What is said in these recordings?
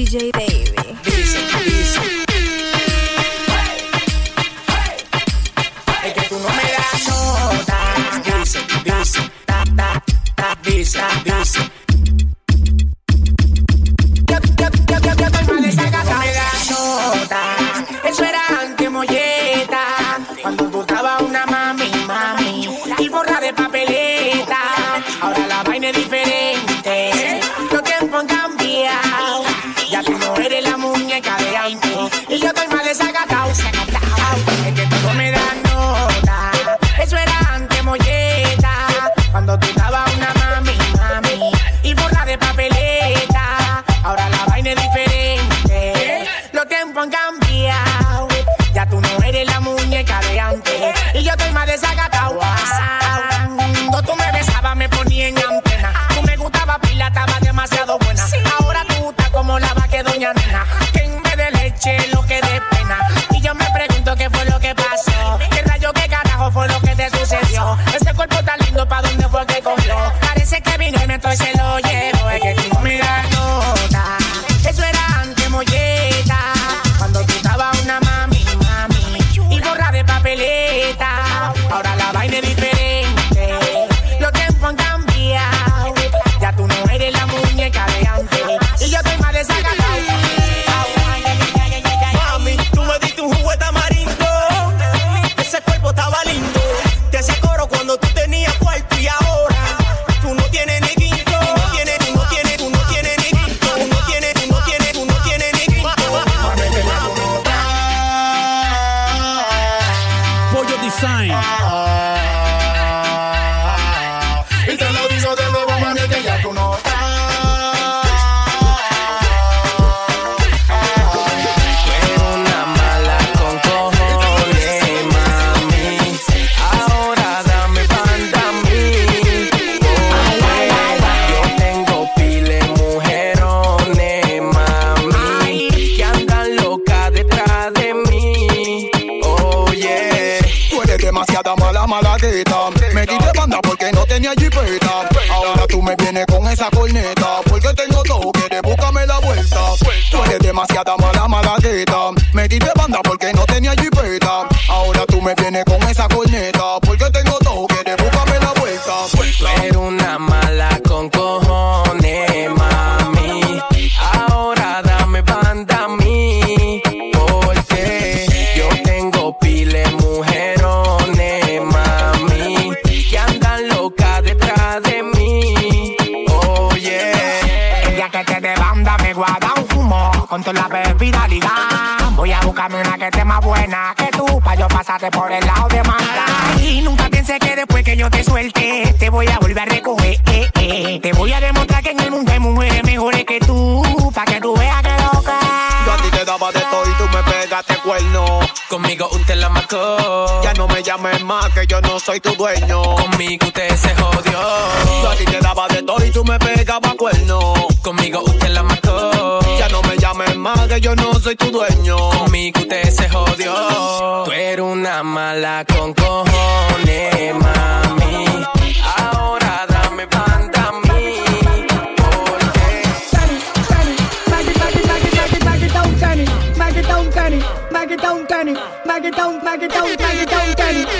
DJ Baby. No soy tu dueño. Conmigo usted se jodió. Yo a ti te daba de todo y tú me pegabas cuerno. Conmigo usted la marcó. Ya no me llames más que yo no soy tu dueño. Conmigo usted se jodió. Tú eres una mala con cojones, mami. Ahora dame banda a mí. Porque en la calle con un humo amanecido Buscando una loca porque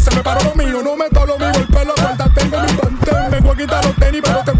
se me paró lo mío No me lo mío, el pelo corta, tengo mi pantén Me voy a quitar los tenis, pero te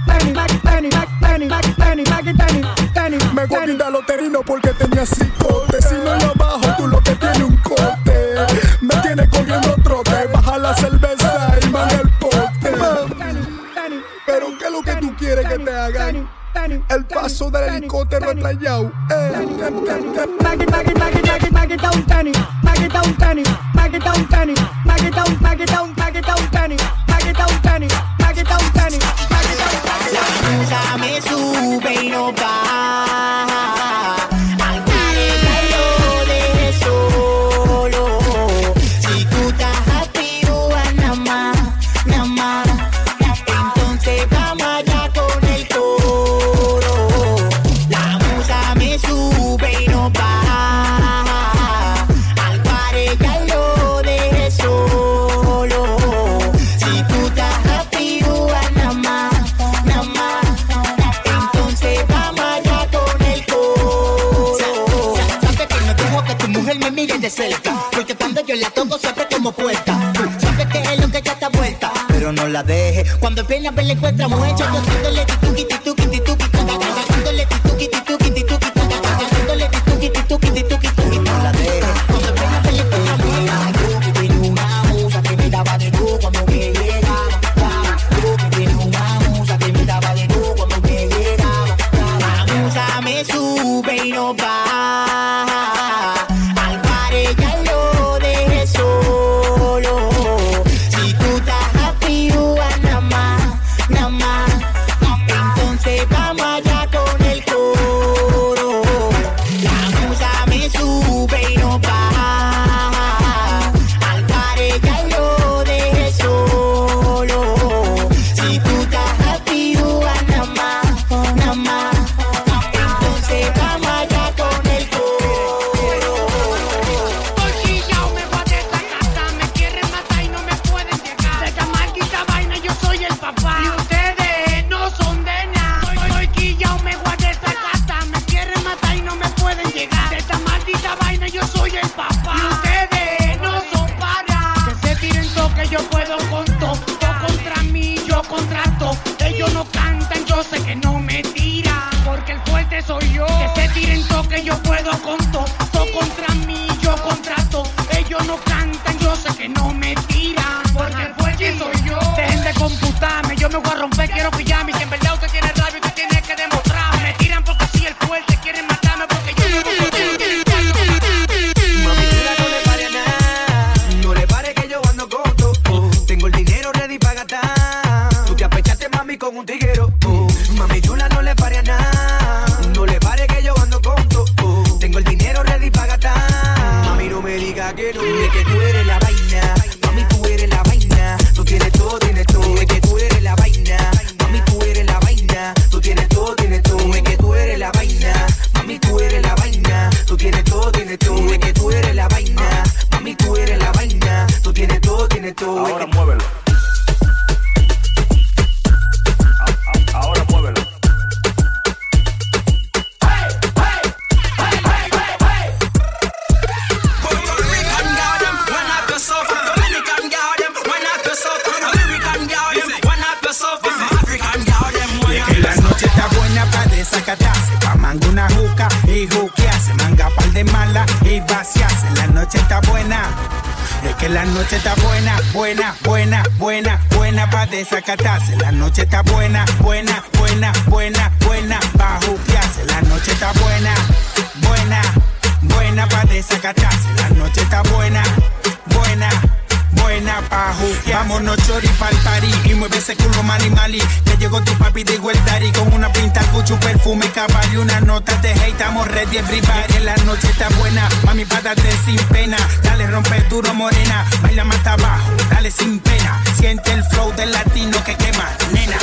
baggy tenis, baggy tenis, tenis. Me voy a loterino porque tenía cicote. Si no lo bajo, tú lo que tienes un corte. Me tienes corriendo trote. Baja la cerveza y man el pote. Pero ¿qué es lo que tú quieres que te hagan? El paso del helicóptero atrayado. Eh. Baggy, baggy, baggy, baggy, baggy, baggy, un tenis. Baggy, un tenis. como puerta. Siempre que es lo que ya está vuelta, pero no la deje. Cuando viene a ver, le encuentra mujer. Yo siento le di turbo mani mali. Ya llegó tu papi de igualdad y con una pinta, cucho, perfume, capa y una nota de hate. Estamos ready everybody. En la noche está buena, mami, pátate sin pena. Dale, rompe duro, morena. Baila más abajo, dale sin pena. Siente el flow del latino que quema, nena.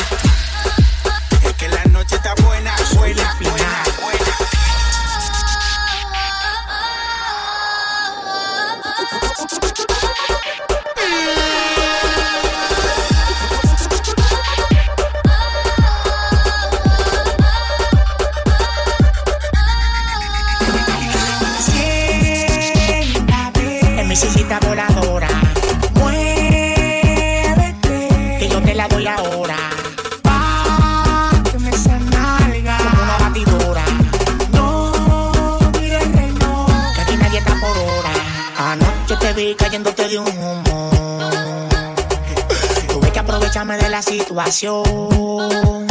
la situación.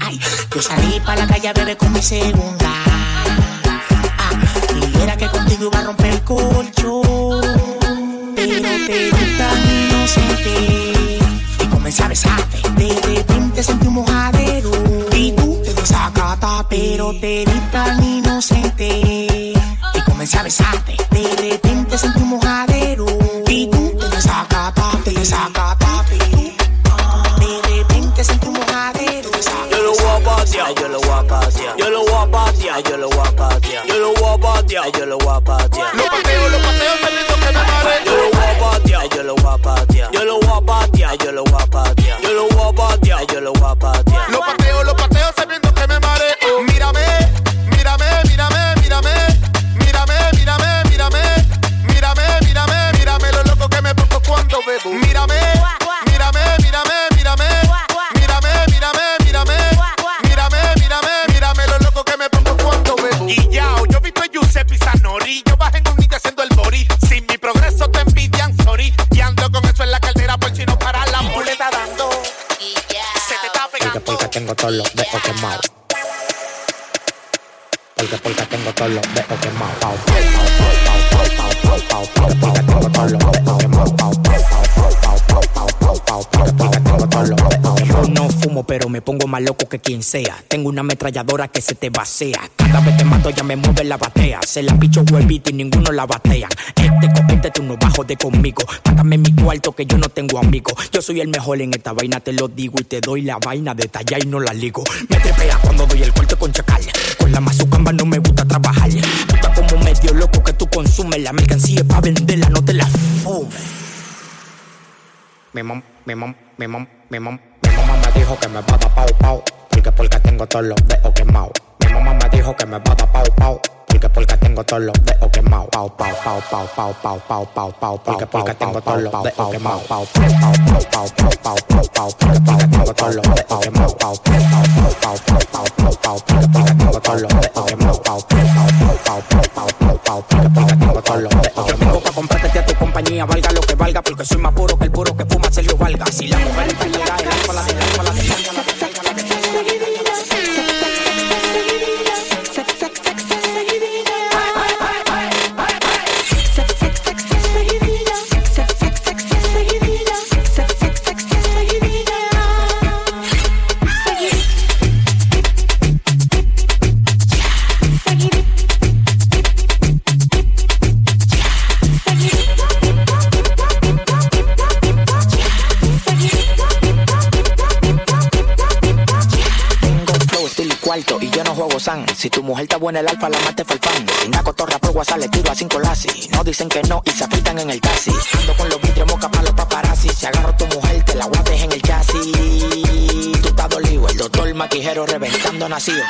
Ay, yo salí para la calle a beber con mi segunda. Ah, y era que contigo iba a romper el colchón. Pero te vi tan inocente y comencé a besarte. De repente sentí un mojadero y tú te desacata, pero te vi tan inocente y comencé a besarte. De repente sentí un mojadero y tú te desacata, te desacata. Patear, yo lo voy a patear. Yo lo voy a patear, yo lo voy a patear. Yo lo voy a patear, yo lo voy a patear. Lo pateo, lo pateo, teniendo que me mareo. Yo lo voy a patear, yo lo voy a patear. Yo lo voy a patear, yo lo voy a patear. Quien sea. Tengo una ametralladora que se te vacía. Cada vez que mato ya me mueve la batea. Se la picho huevito y ninguno la batean. Este copete tú no bajo de conmigo. Págame mi cuarto que yo no tengo amigos. Yo soy el mejor en esta vaina, te lo digo. Y te doy la vaina de talla y no la ligo. Me trepea cuando doy el corte con chacal. Con la mazucamba no me gusta trabajar. Estás como medio loco que tú consumes. La mercancía pa' venderla, no te la fumes. Mi mam, mi mam, mi mam, mi mam, mi mamá me dijo que me va a dar pau pau. Porque porque tengo todos los dedos quemados. Mi mamá me dijo que me va a dar pau pau. Porque porque tengo todos los dedos quemados. Pau pau pau pau pau pau pau pau pau. Porque porque tengo todos los dedos quemados. Pau pau pau pau pau pau pau pau. Porque porque tengo todos los dedos quemados. Pau pau pau pau pau pau pau pau. Porque porque tengo todos los dedos quemados. Pau pau pau pau pau pau pau pau. Porque porque tengo todos los dedos quemados. Yo tengo pa' comprarte a tu compañía, valga lo que valga, porque soy más puro que el puro que fuma Sergio Valga. Si la mujer el alfa la la Si tu mujer está buena, el alfa la mate falpan. Si una cotorra por WhatsApp le tiro a cinco lasis. No dicen que no y se aplican en el taxi. Ando con los vidrios moca para los paparazzi. Si agarro tu mujer, te la guardes en el chasis. Tú estás dolido, el doctor maquijero reventando nacido.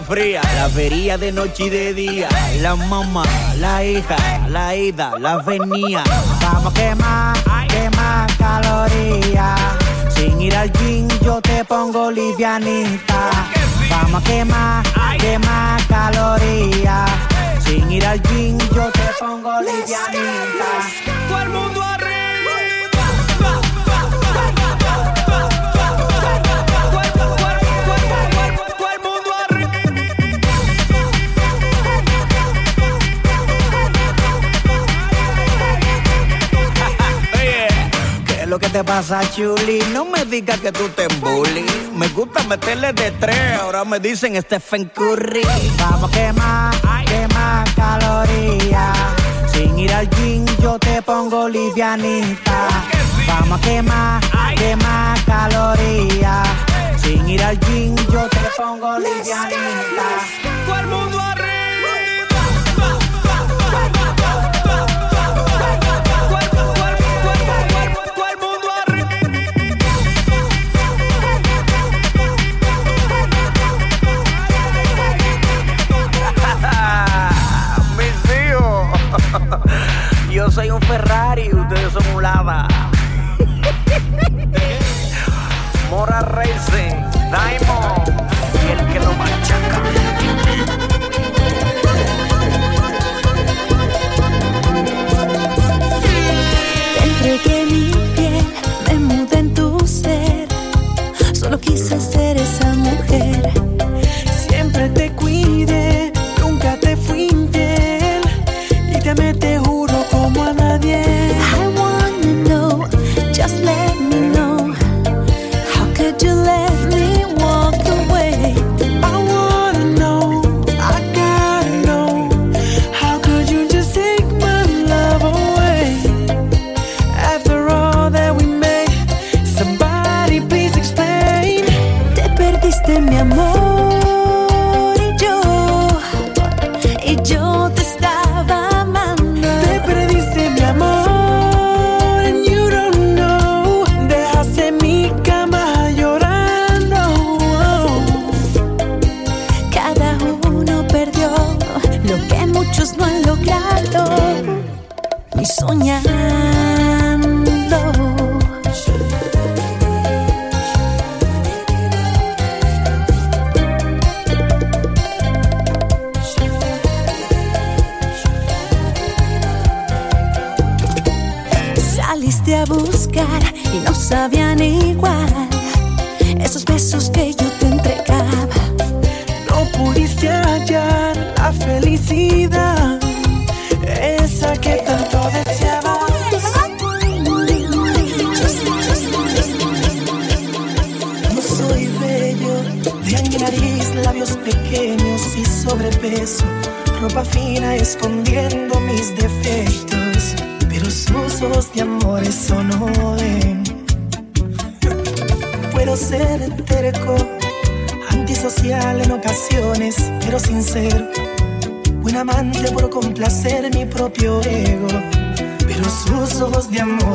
La fría. La vería de noche y de día. La mamá, la hija, la ida, la venía. Vamos a quemar, quemar calorías. Sin ir al gym yo te pongo livianita. Vamos a quemar, quemar calorías. Sin ir al gym yo te pongo livianita. Todo el mundo lo que te pasa, Chuli? No me digas que tú te bully. Me gusta meterle de tres, ahora me dicen Stephen Curry. Vamos a quemar, quemar calorías. Sin ir al gym yo te pongo livianita. Vamos a quemar, quemar calorías. Sin ir al gym yo te pongo livianita. Todo el mundo Todo soy un Ferrari, ustedes son un lava. Mora Racing, Diamond, el que lo machaca. Entregué mi piel, me mudé en tu ser. Solo quise ser esa propio ego, pero sus ojos de amor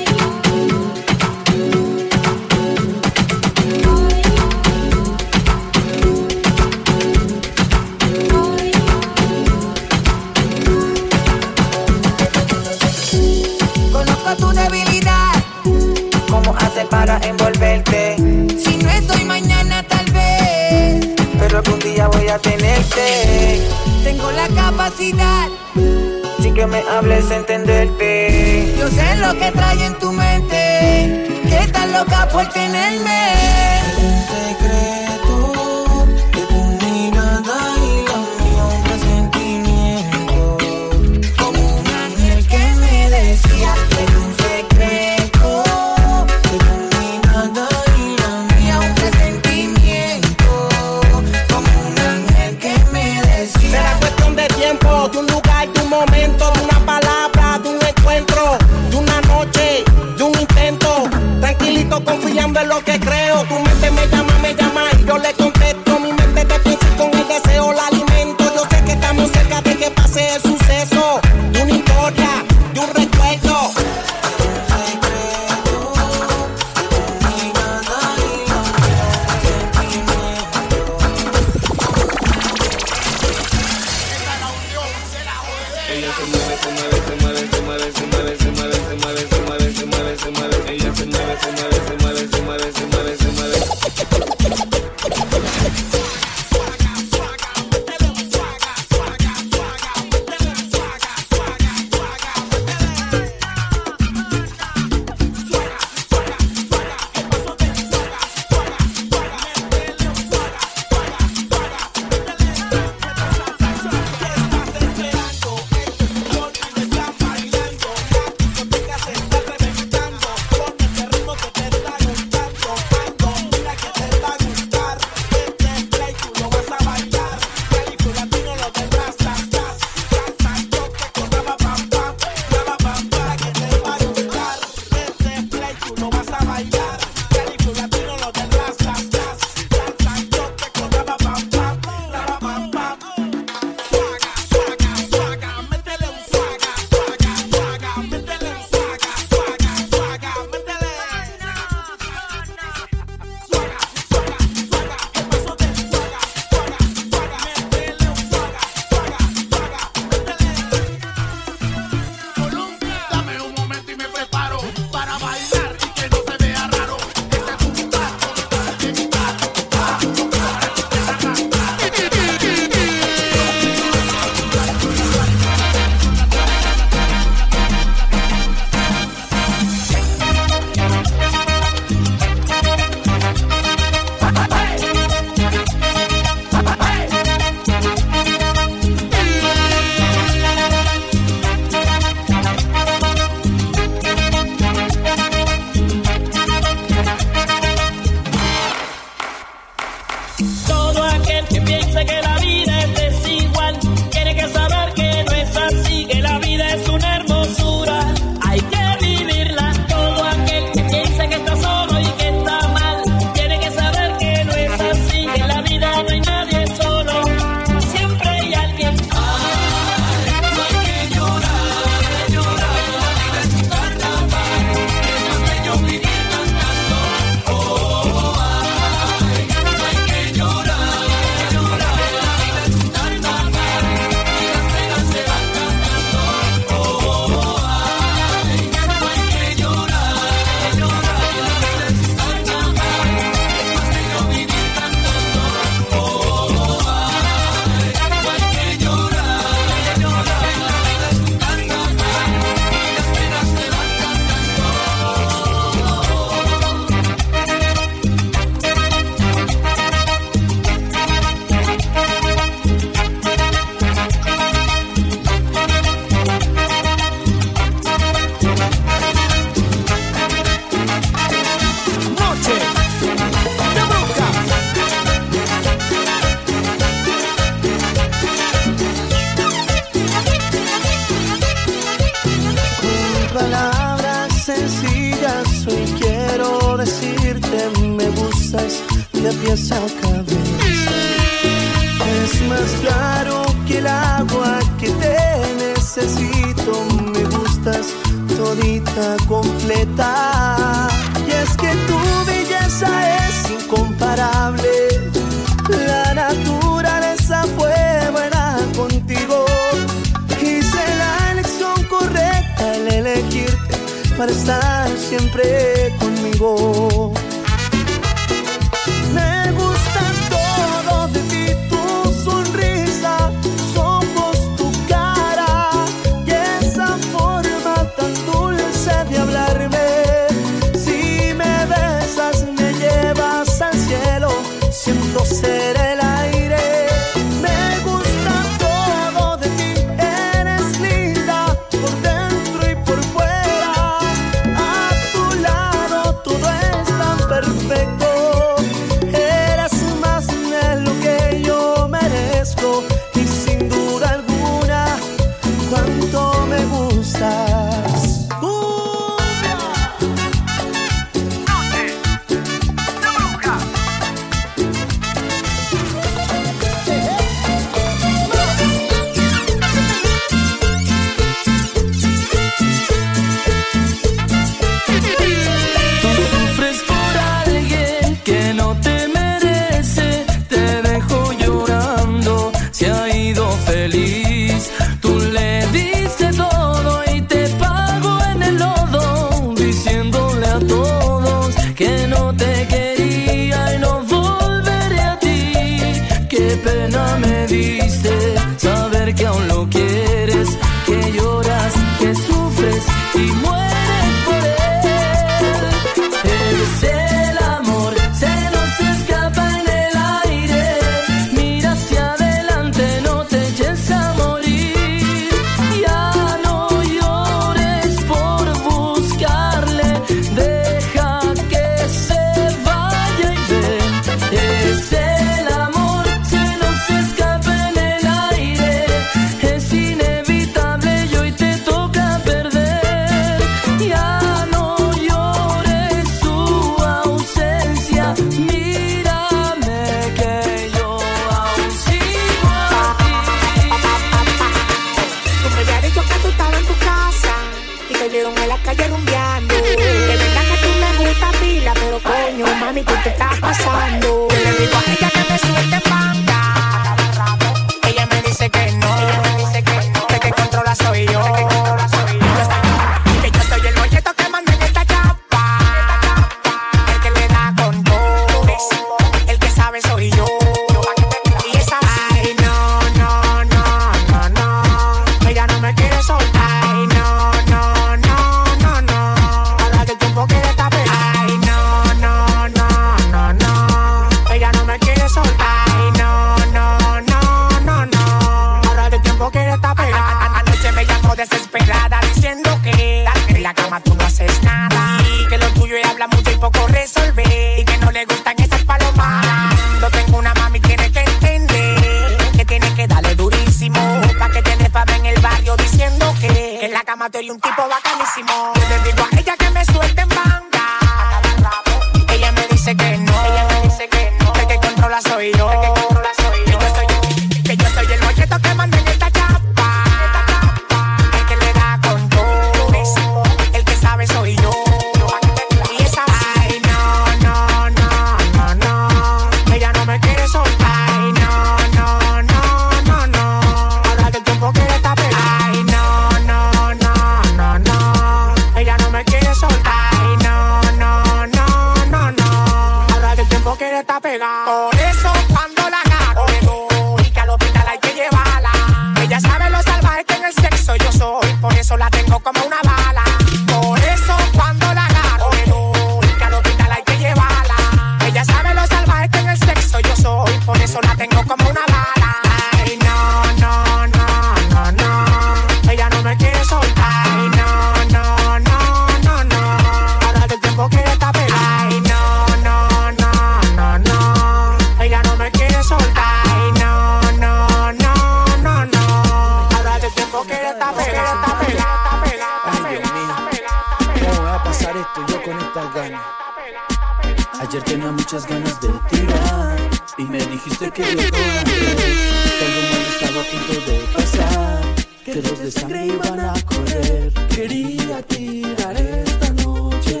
quería tirar esta noche,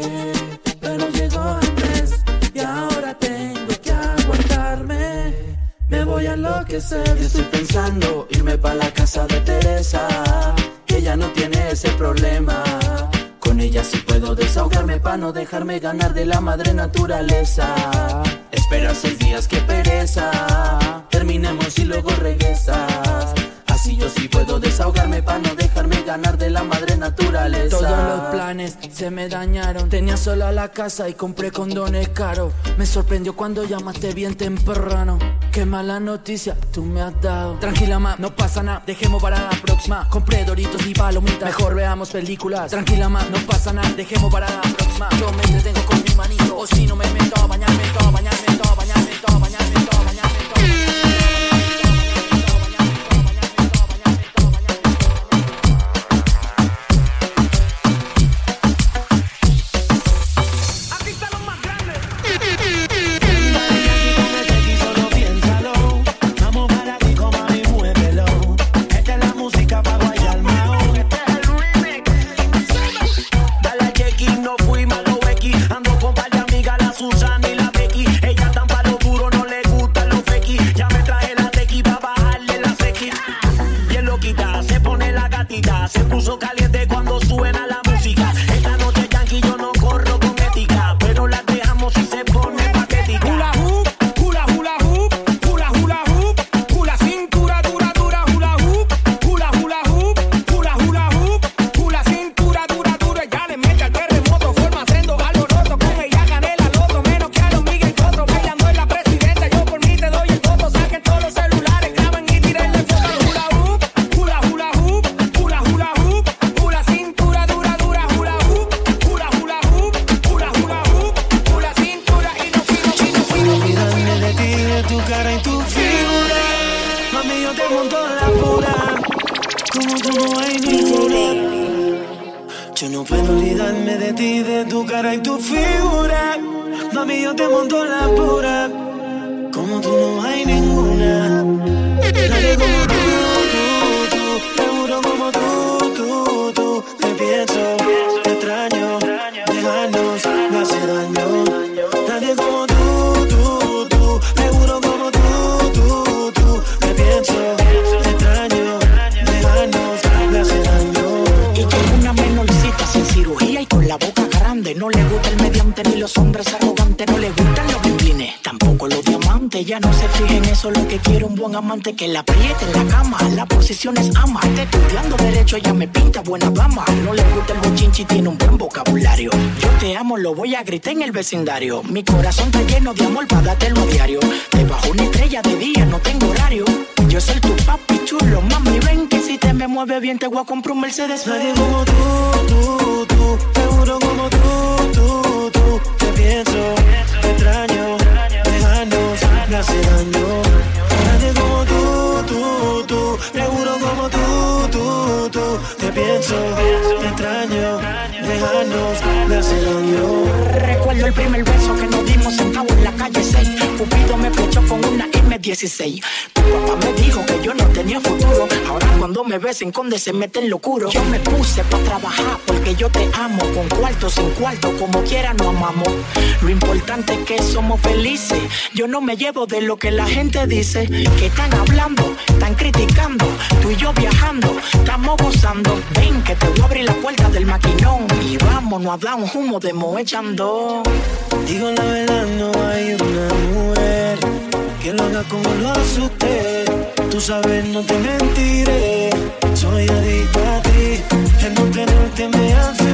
pero llegó antes y ahora tengo que aguantarme. Me voy a enloquecer. Yo estoy pensando irme para la casa de Teresa, que ya no tiene ese problema. Con ella sí puedo desahogarme para no dejarme ganar de la madre naturaleza. Espera seis días, que pereza. Terminemos y luego regresas. Si yo sí puedo desahogarme para no dejarme ganar de la madre naturaleza. Todos los planes se me dañaron. Tenía sola la casa y compré condones caros. Me sorprendió cuando llamaste bien temprano. Qué mala noticia tú me has dado. Tranquila, ma, no pasa nada. Dejemos para la próxima. Compré doritos y palomitas. Mejor veamos películas. Tranquila, ma, no pasa nada. Dejemos para la próxima. Yo me entretengo con mi manito. O si no me meto a bañarme todo que la apriete en la cama. La posición es ama. Te estudiando derecho, ella me pinta buena dama. No le gusta el bochinchi, tiene un buen vocabulario. Yo te amo, lo voy a gritar en el vecindario. Mi corazón está lleno de amor para dártelo a diario. Debajo una estrella de día, no tengo horario. Yo soy tu papi chulo, mami, ven que si te me mueve bien te voy a comprar un Mercedes. Nadie como tú, tú, tú, seguro como tú, tú, tú. Te pienso, te extraño, dejarnos me hace daño. Tú, tú, tú, seguro como tú, tú, tú. Te pienso, te extraño, dejarnos me hace daño. Recuerdo el primer beso que nos dimos sentados en la calle 6. Cupido me flechó con una M16. Tu papá me dijo que yo no tenía futuro. Ahora cuando me besen conde se mete en locuro. Yo me puse para trabajar porque yo te amo. Con cuarto, sin cuarto, como quiera nos amamos. Lo importante es que somos felices. Yo no me llevo de lo que la gente dice. Que están hablando, están criticando. Tú y yo viajando, estamos gozando. Ven que te voy a abrir la puerta del maquinón. Y vámonos a dar un humo de echando. Digo la verdad, no hay una mujer que lo haga como lo hace usted. Tú sabes, no te mentiré. Soy adicto a ti. El no tenerte me hace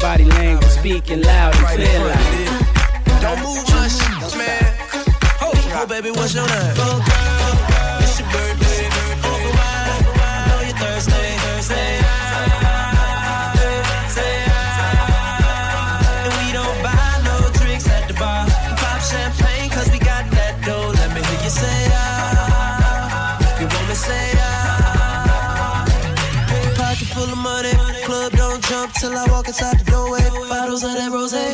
body language, speaking loud and clear. Like, Don't move much, man. Oh, oh, baby, what's your name? Go, girl, it's your birthday. Open wide, I know you're thirsty, thirsty. Say ah. And we don't buy no drinks at the bar. Pop champagne 'cause we got that dough. Let me hear you say ah. You want me say ah. Pocket full of money, club don't jump till I walk inside the doorway. Bottles of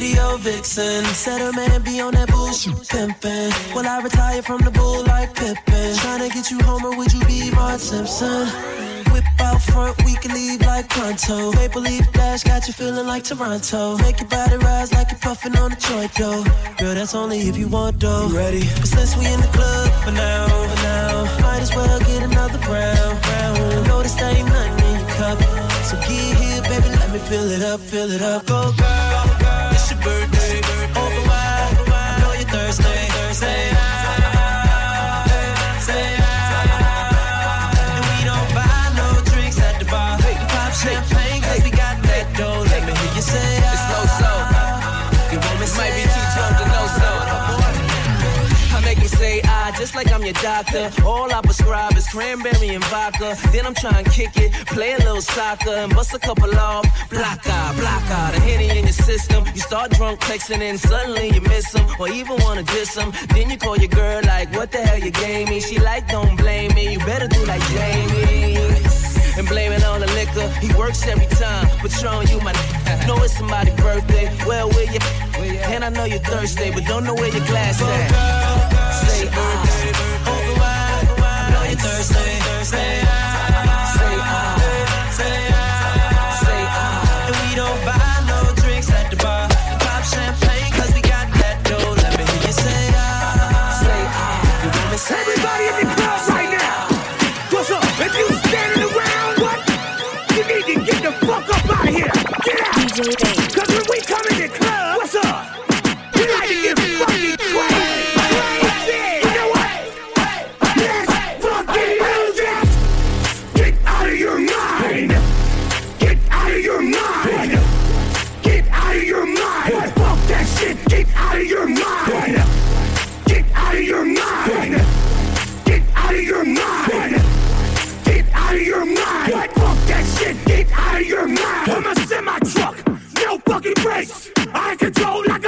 video vixen. Said her man be on that bullshit pimpin'. Will I retire from the bull like Pippin? Tryna get you home or would you be Mark Simpson? Whip out front, we can leave like pronto. Maple leaf flash got you feeling like Toronto. Make your body rise like you're puffin' on a joint, though. Girl, that's only if you want, though. You ready? But since we in the club for now, for now, might as well get another round. round. Notice there ain't nothing in your cup. So get here, baby, let me fill it up, fill it up. Go, girl never. Just like I'm your doctor. All I prescribe is cranberry and vodka. Then I'm trying to kick it, play a little soccer, and bust a couple off. Block out, block out the henny in your system. You start drunk texting, and suddenly you miss them, or even wanna diss him. Then you call your girl like, what the hell you gave me? She like, don't blame me. You better do like Jamie and blame it on the liquor. He works every time, but showing you my. know it's somebody's birthday. Well, where you? And I know you're thirsty, but don't know where your glass at. Thursday. Thursday. Say ah. And we don't buy no drinks at the bar. Pop champagne cause we got that dough. Let me hear you say You want say Everybody in the club right now. What's up? If you standing around, what? You need to get the fuck up out of here. Get out. DJ I control it.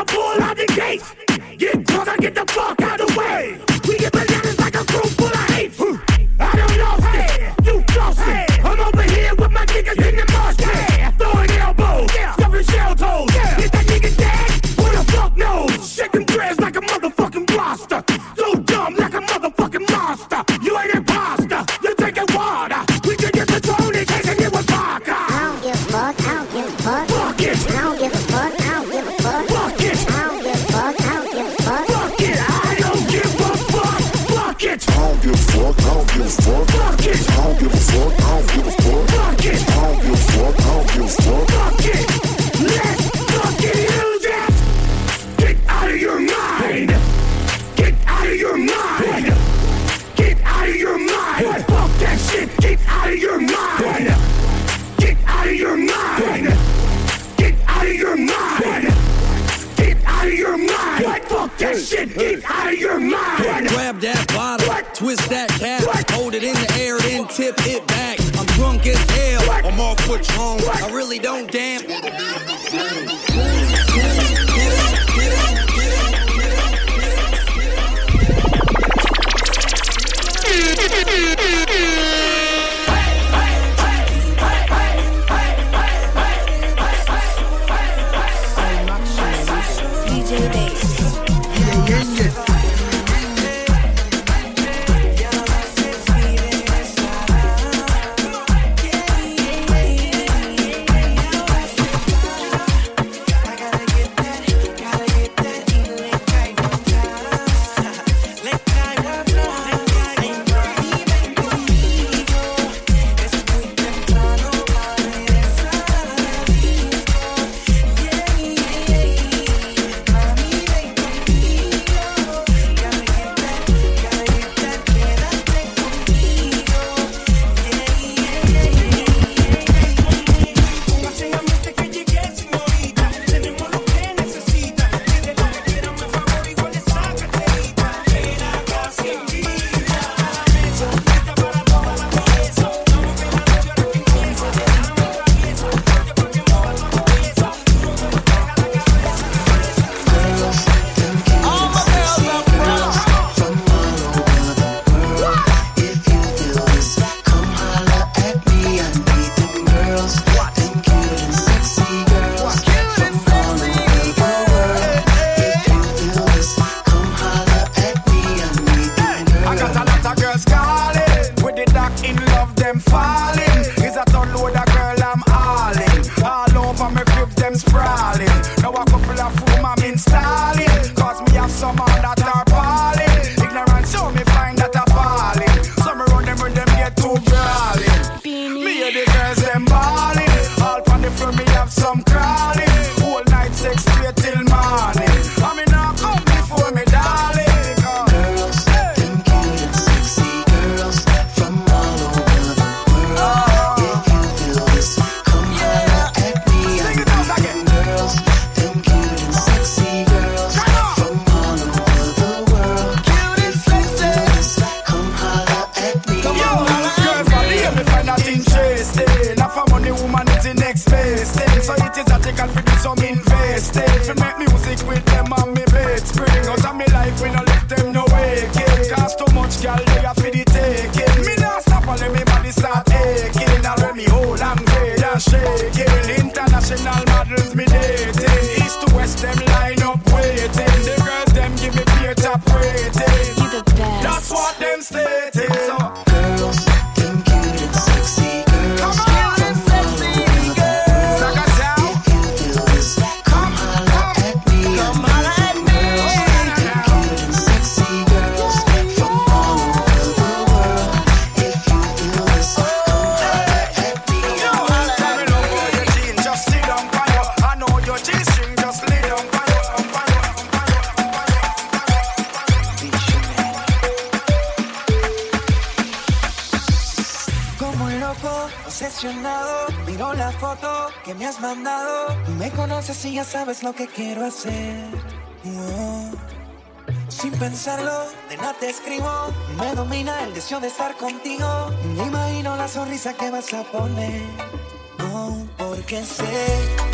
sabes lo que quiero hacer. Sin pensarlo, de nada te escribo. Me domina el deseo de estar contigo. Me imagino la sonrisa que vas a poner. No, porque sé